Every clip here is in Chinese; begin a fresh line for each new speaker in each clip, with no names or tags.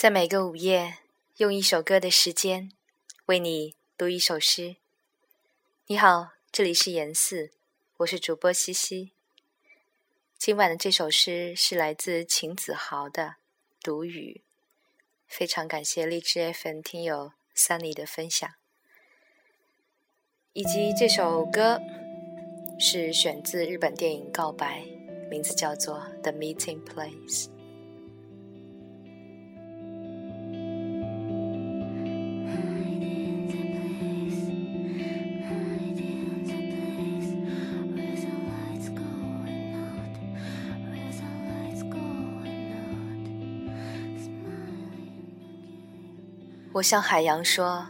在每个午夜，用一首歌的时间，为你读一首诗。你好，这里是严四，我是主播西西。今晚的这首诗是来自秦子豪的《独语》，非常感谢荔枝 FM 听友 Sunny 的分享，以及这首歌是选自日本电影《告白》，名字叫做《The Meeting Place》。我向海洋说：“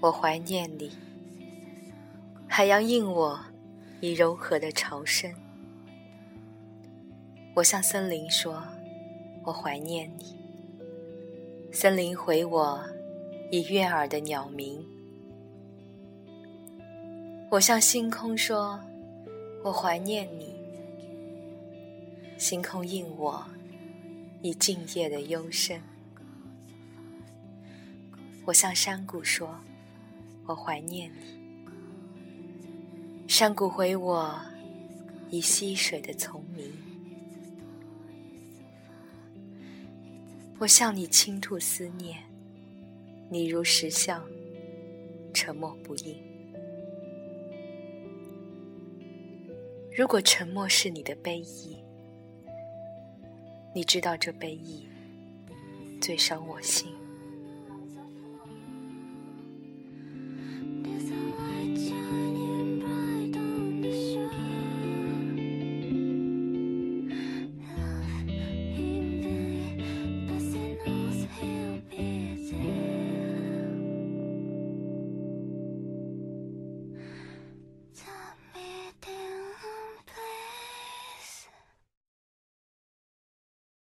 我怀念你。”海洋应我，以柔和的潮声。我向森林说：“我怀念你。”森林回我，以悦耳的鸟鸣。我向星空说：“我怀念你。”星空应我，以静夜的幽深。我向山谷说：“我怀念你。”山谷回我，以溪水的丛鸣。我向你倾吐思念，你如石像，沉默不应。如果沉默是你的悲意，你知道这悲意最伤我心。